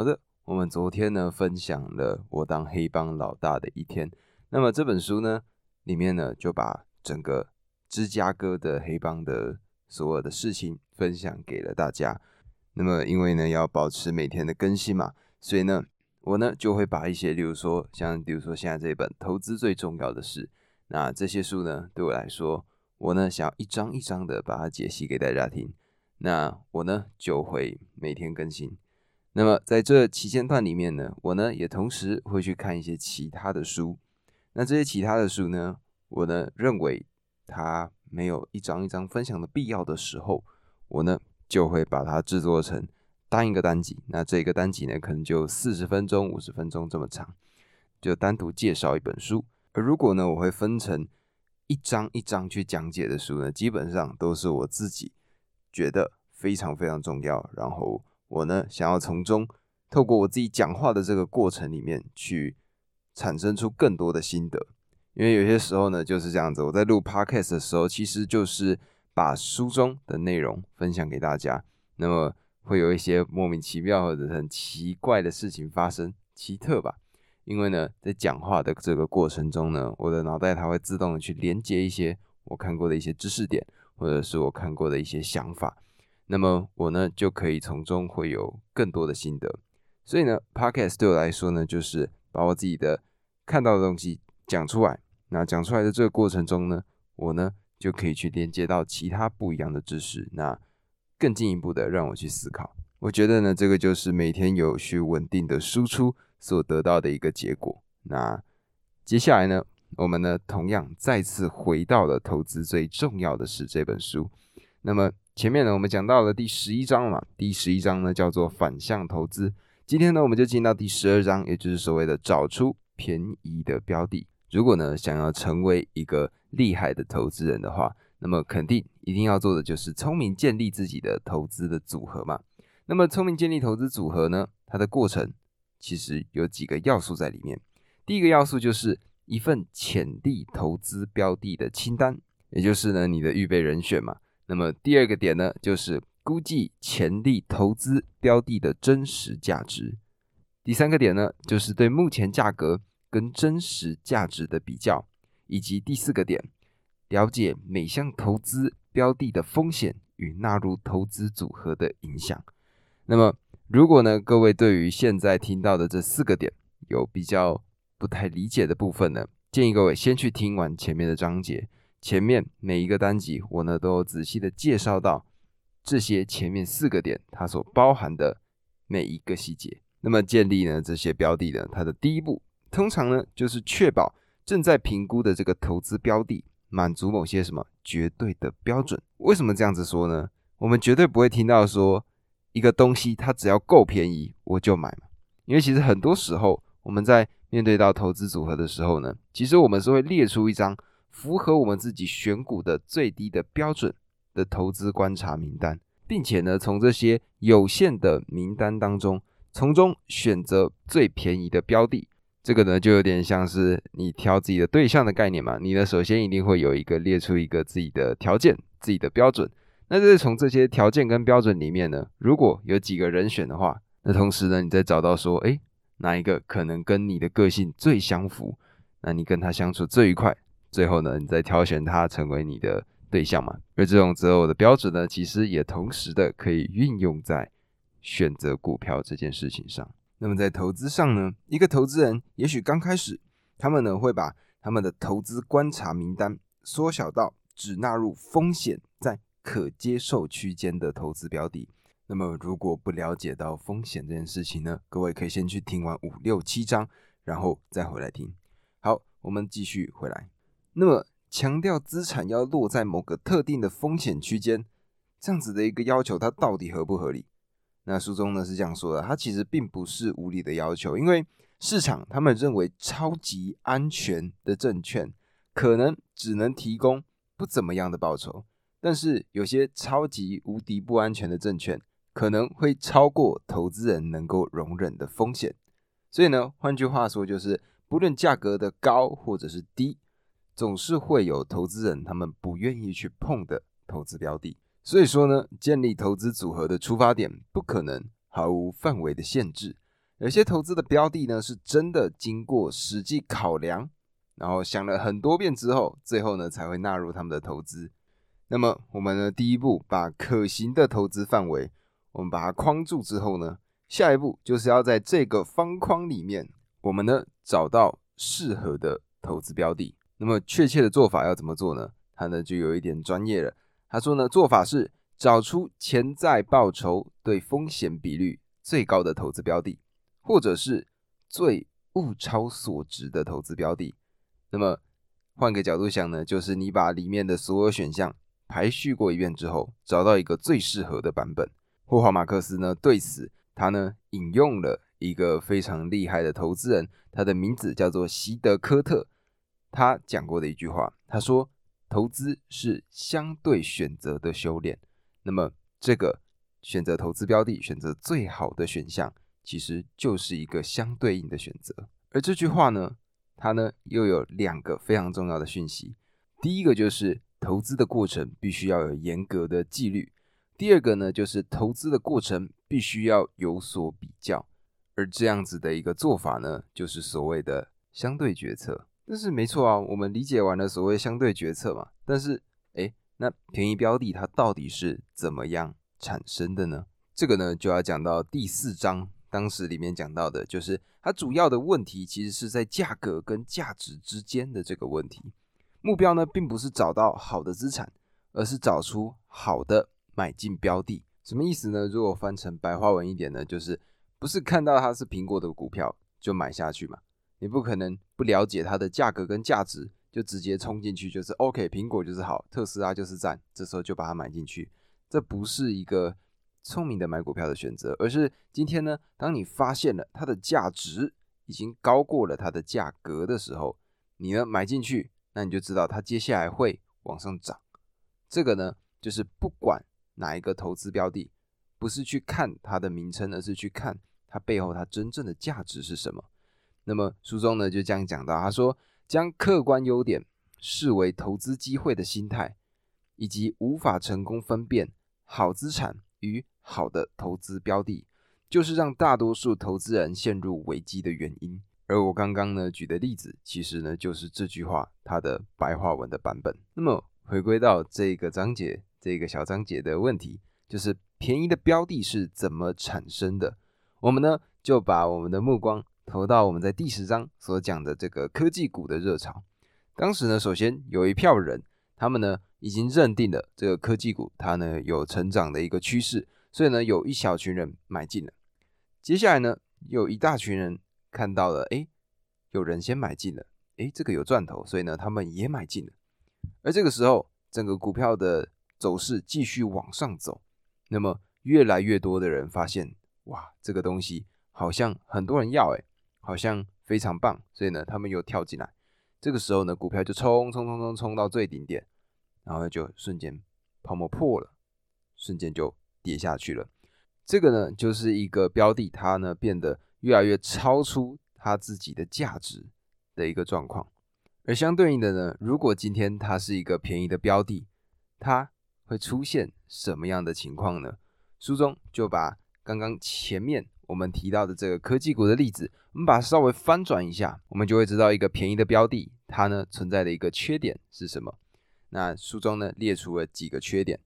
好的，我们昨天呢分享了我当黑帮老大的一天。那么这本书呢里面呢就把整个芝加哥的黑帮的所有的事情分享给了大家。那么因为呢要保持每天的更新嘛，所以呢我呢就会把一些，例如说像比如说现在这本《投资最重要的事》，那这些书呢对我来说，我呢想要一张一张的把它解析给大家听。那我呢就会每天更新。那么在这期间段里面呢，我呢也同时会去看一些其他的书。那这些其他的书呢，我呢认为它没有一张一张分享的必要的时候，我呢就会把它制作成单一个单集。那这个单集呢，可能就四十分钟、五十分钟这么长，就单独介绍一本书。而如果呢，我会分成一张一张去讲解的书呢，基本上都是我自己觉得非常非常重要，然后。我呢，想要从中透过我自己讲话的这个过程里面去产生出更多的心得，因为有些时候呢就是这样子。我在录 podcast 的时候，其实就是把书中的内容分享给大家，那么会有一些莫名其妙或者很奇怪的事情发生，奇特吧？因为呢，在讲话的这个过程中呢，我的脑袋它会自动的去连接一些我看过的一些知识点，或者是我看过的一些想法。那么我呢就可以从中会有更多的心得，所以呢，podcast 对我来说呢，就是把我自己的看到的东西讲出来。那讲出来的这个过程中呢，我呢就可以去连接到其他不一样的知识，那更进一步的让我去思考。我觉得呢，这个就是每天有序稳定的输出所得到的一个结果。那接下来呢，我们呢同样再次回到了投资最重要的是这本书。那么。前面呢，我们讲到了第十一章嘛，第十一章呢叫做反向投资。今天呢，我们就进到第十二章，也就是所谓的找出便宜的标的。如果呢想要成为一个厉害的投资人的话，那么肯定一定要做的就是聪明建立自己的投资的组合嘛。那么聪明建立投资组合呢，它的过程其实有几个要素在里面。第一个要素就是一份潜力投资标的的清单，也就是呢你的预备人选嘛。那么第二个点呢，就是估计潜力投资标的的真实价值。第三个点呢，就是对目前价格跟真实价值的比较，以及第四个点，了解每项投资标的的风险与纳入投资组合的影响。那么，如果呢，各位对于现在听到的这四个点有比较不太理解的部分呢，建议各位先去听完前面的章节。前面每一个单集，我呢都仔细的介绍到这些前面四个点它所包含的每一个细节。那么建立呢这些标的呢，它的第一步通常呢就是确保正在评估的这个投资标的满足某些什么绝对的标准。为什么这样子说呢？我们绝对不会听到说一个东西它只要够便宜我就买嘛。因为其实很多时候我们在面对到投资组合的时候呢，其实我们是会列出一张。符合我们自己选股的最低的标准的投资观察名单，并且呢，从这些有限的名单当中，从中选择最便宜的标的。这个呢，就有点像是你挑自己的对象的概念嘛。你呢，首先一定会有一个列出一个自己的条件、自己的标准。那就是从这些条件跟标准里面呢，如果有几个人选的话，那同时呢，你再找到说，哎，哪一个可能跟你的个性最相符，那你跟他相处最愉快。最后呢，你再挑选他成为你的对象嘛？而这种择偶的标准呢，其实也同时的可以运用在选择股票这件事情上。那么在投资上呢，一个投资人也许刚开始，他们呢会把他们的投资观察名单缩小到只纳入风险在可接受区间的投资标的。那么如果不了解到风险这件事情呢，各位可以先去听完五六七章，然后再回来听。好，我们继续回来。那么强调资产要落在某个特定的风险区间，这样子的一个要求，它到底合不合理？那书中呢是这样说的，它其实并不是无理的要求，因为市场他们认为超级安全的证券可能只能提供不怎么样的报酬，但是有些超级无敌不安全的证券可能会超过投资人能够容忍的风险。所以呢，换句话说，就是不论价格的高或者是低。总是会有投资人他们不愿意去碰的投资标的，所以说呢，建立投资组合的出发点不可能毫无范围的限制，有些投资的标的呢，是真的经过实际考量，然后想了很多遍之后，最后呢才会纳入他们的投资。那么我们呢，第一步把可行的投资范围，我们把它框住之后呢，下一步就是要在这个方框里面，我们呢找到适合的投资标的。那么确切的做法要怎么做呢？他呢就有一点专业了。他说呢，做法是找出潜在报酬对风险比率最高的投资标的。或者是最物超所值的投资标的。那么换个角度想呢，就是你把里面的所有选项排序过一遍之后，找到一个最适合的版本。霍华马克思呢对此，他呢引用了一个非常厉害的投资人，他的名字叫做席德科特。他讲过的一句话，他说：“投资是相对选择的修炼。”那么这个选择投资标的，选择最好的选项。其实就是一个相对应的选择，而这句话呢，它呢又有两个非常重要的讯息。第一个就是投资的过程必须要有严格的纪律；第二个呢，就是投资的过程必须要有所比较。而这样子的一个做法呢，就是所谓的相对决策。但是没错啊，我们理解完了所谓相对决策嘛。但是，哎，那便宜标的它到底是怎么样产生的呢？这个呢，就要讲到第四章。当时里面讲到的就是，它主要的问题其实是在价格跟价值之间的这个问题。目标呢，并不是找到好的资产，而是找出好的买进标的。什么意思呢？如果翻成白话文一点呢，就是不是看到它是苹果的股票就买下去嘛？你不可能不了解它的价格跟价值就直接冲进去，就是 OK，苹果就是好，特斯拉就是赞，这时候就把它买进去，这不是一个。聪明的买股票的选择，而是今天呢，当你发现了它的价值已经高过了它的价格的时候，你呢买进去，那你就知道它接下来会往上涨。这个呢，就是不管哪一个投资标的，不是去看它的名称，而是去看它背后它真正的价值是什么。那么书中呢就这样讲到，他说将客观优点视为投资机会的心态，以及无法成功分辨好资产与。好的投资标的，就是让大多数投资人陷入危机的原因。而我刚刚呢举的例子，其实呢就是这句话它的白话文的版本。那么回归到这个章节，这个小章节的问题，就是便宜的标的是怎么产生的？我们呢就把我们的目光投到我们在第十章所讲的这个科技股的热潮。当时呢，首先有一票人，他们呢已经认定了这个科技股它呢有成长的一个趋势。所以呢，有一小群人买进了，接下来呢，有一大群人看到了，哎，有人先买进了，哎，这个有赚头，所以呢，他们也买进了。而这个时候，整个股票的走势继续往上走，那么越来越多的人发现，哇，这个东西好像很多人要，哎，好像非常棒，所以呢，他们又跳进来。这个时候呢，股票就冲冲冲冲冲到最顶点，然后就瞬间泡沫破了，瞬间就。跌下去了，这个呢就是一个标的，它呢变得越来越超出它自己的价值的一个状况。而相对应的呢，如果今天它是一个便宜的标的，它会出现什么样的情况呢？书中就把刚刚前面我们提到的这个科技股的例子，我们把它稍微翻转一下，我们就会知道一个便宜的标的，它呢存在的一个缺点是什么。那书中呢列出了几个缺点，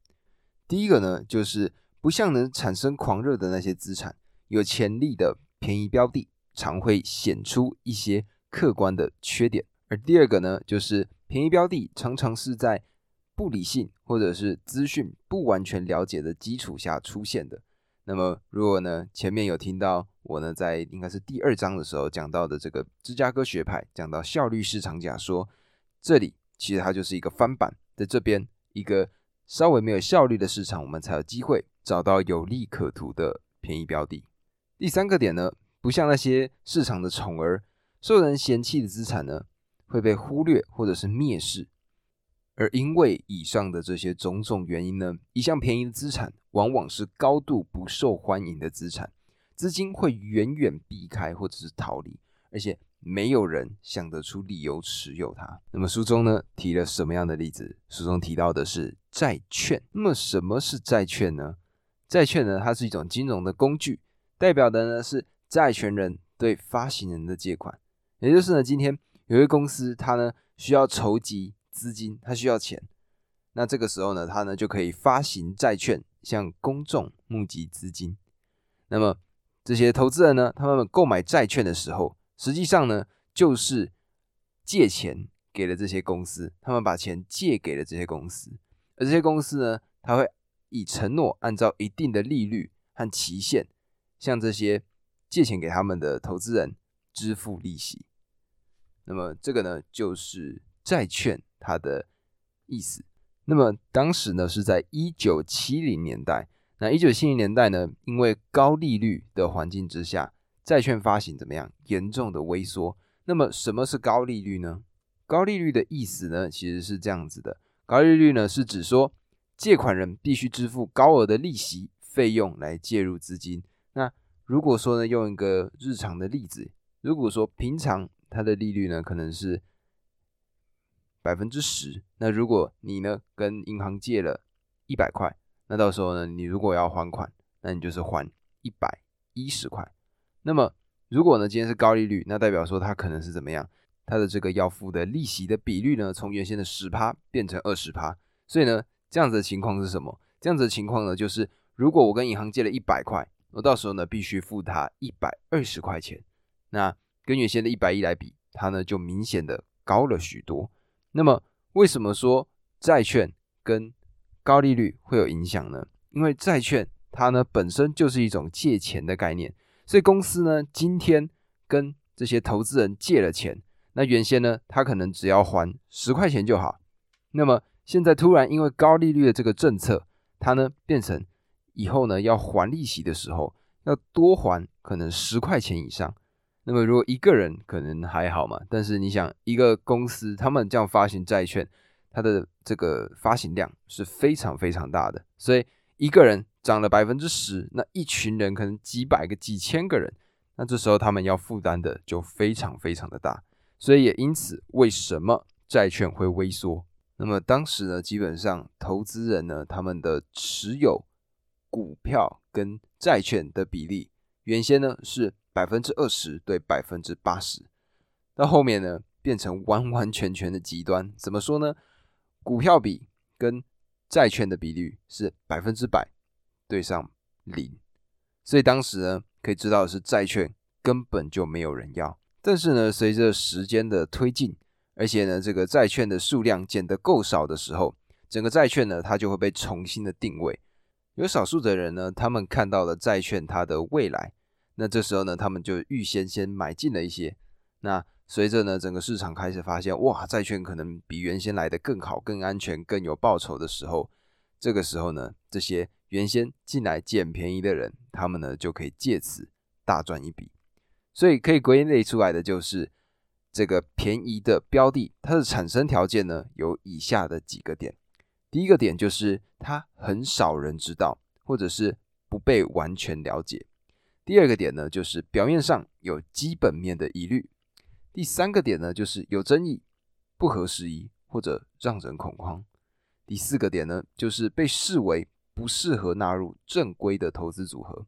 第一个呢就是。不像能产生狂热的那些资产，有潜力的便宜标的常会显出一些客观的缺点。而第二个呢，就是便宜标的常常是在不理性或者是资讯不完全了解的基础下出现的。那么，如果呢前面有听到我呢在应该是第二章的时候讲到的这个芝加哥学派，讲到效率市场假说，这里其实它就是一个翻版，在这边一个稍微没有效率的市场，我们才有机会。找到有利可图的便宜标的。第三个点呢，不像那些市场的宠儿、受人嫌弃的资产呢，会被忽略或者是蔑视。而因为以上的这些种种原因呢，一项便宜的资产往往是高度不受欢迎的资产，资金会远远避开或者是逃离，而且没有人想得出理由持有它。那么书中呢提了什么样的例子？书中提到的是债券。那么什么是债券呢？债券呢，它是一种金融的工具，代表的呢是债权人对发行人的借款。也就是呢，今天有些公司，它呢需要筹集资金，它需要钱，那这个时候呢，它呢就可以发行债券，向公众募集资金。那么这些投资人呢，他们购买债券的时候，实际上呢就是借钱给了这些公司，他们把钱借给了这些公司，而这些公司呢，他会以承诺按照一定的利率和期限，向这些借钱给他们的投资人支付利息。那么这个呢，就是债券它的意思。那么当时呢，是在一九七零年代。那一九七零年代呢，因为高利率的环境之下，债券发行怎么样？严重的萎缩。那么什么是高利率呢？高利率的意思呢，其实是这样子的：高利率呢，是指说借款人必须支付高额的利息费用来介入资金。那如果说呢，用一个日常的例子，如果说平常它的利率呢，可能是百分之十。那如果你呢跟银行借了一百块，那到时候呢，你如果要还款，那你就是还一百一十块。那么如果呢今天是高利率，那代表说它可能是怎么样？它的这个要付的利息的比率呢，从原先的十趴变成二十趴。所以呢，这样子的情况是什么？这样子的情况呢，就是如果我跟银行借了一百块，我到时候呢必须付他一百二十块钱。那跟原先的一百一来比，它呢就明显的高了许多。那么为什么说债券跟高利率会有影响呢？因为债券它呢本身就是一种借钱的概念，所以公司呢今天跟这些投资人借了钱，那原先呢他可能只要还十块钱就好，那么现在突然因为高利率的这个政策，它呢变成以后呢要还利息的时候要多还可能十块钱以上。那么，如果一个人可能还好嘛，但是你想，一个公司他们这样发行债券，它的这个发行量是非常非常大的，所以一个人涨了百分之十，那一群人可能几百个、几千个人，那这时候他们要负担的就非常非常的大，所以也因此，为什么债券会萎缩？那么当时呢，基本上投资人呢，他们的持有股票跟债券的比例，原先呢是。百分之二十对百分之八十，到后面呢变成完完全全的极端。怎么说呢？股票比跟债券的比率是百分之百对上零，所以当时呢可以知道的是债券根本就没有人要。但是呢，随着时间的推进，而且呢这个债券的数量减得够少的时候，整个债券呢它就会被重新的定位。有少数的人呢，他们看到了债券它的未来。那这时候呢，他们就预先先买进了一些。那随着呢，整个市场开始发现，哇，债券可能比原先来的更好、更安全、更有报酬的时候，这个时候呢，这些原先进来捡便宜的人，他们呢就可以借此大赚一笔。所以可以归类出来的就是，这个便宜的标的，它的产生条件呢有以下的几个点。第一个点就是它很少人知道，或者是不被完全了解。第二个点呢，就是表面上有基本面的疑虑；第三个点呢，就是有争议、不合时宜或者让人恐慌；第四个点呢，就是被视为不适合纳入正规的投资组合；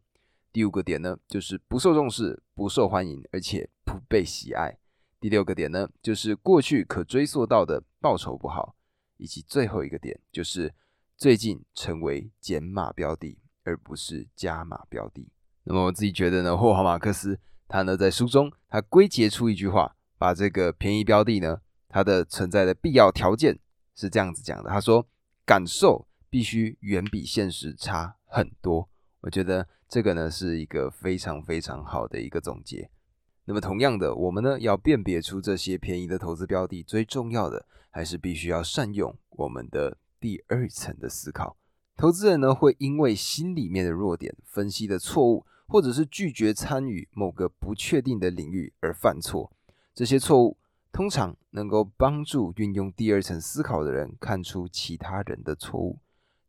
第五个点呢，就是不受重视、不受欢迎，而且不被喜爱；第六个点呢，就是过去可追溯到的报酬不好；以及最后一个点，就是最近成为减码标的，而不是加码标的。那么我自己觉得呢，霍华马克思他呢在书中他归结出一句话，把这个便宜标的呢它的存在的必要条件是这样子讲的。他说，感受必须远比现实差很多。我觉得这个呢是一个非常非常好的一个总结。那么同样的，我们呢要辨别出这些便宜的投资标的，最重要的还是必须要善用我们的第二层的思考。投资人呢会因为心里面的弱点分析的错误。或者是拒绝参与某个不确定的领域而犯错，这些错误通常能够帮助运用第二层思考的人看出其他人的错误，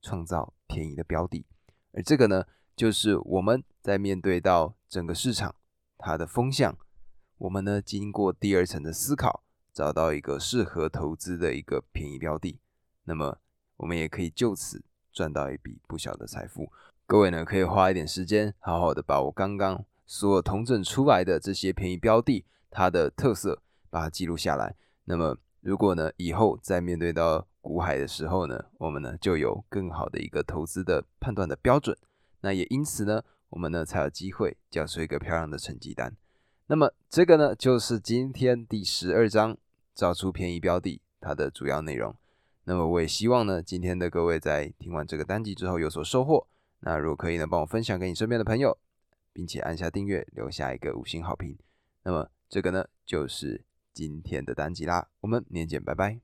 创造便宜的标的。而这个呢，就是我们在面对到整个市场它的风向，我们呢经过第二层的思考，找到一个适合投资的一个便宜标的，那么我们也可以就此赚到一笔不小的财富。各位呢，可以花一点时间，好好的把我刚刚所有同整出来的这些便宜标的，它的特色，把它记录下来。那么，如果呢以后在面对到股海的时候呢，我们呢就有更好的一个投资的判断的标准。那也因此呢，我们呢才有机会交出一个漂亮的成绩单。那么这个呢，就是今天第十二章找出便宜标的它的主要内容。那么我也希望呢，今天的各位在听完这个单集之后有所收获。那如果可以呢，帮我分享给你身边的朋友，并且按下订阅，留下一个五星好评。那么这个呢，就是今天的单集啦。我们明天见，拜拜。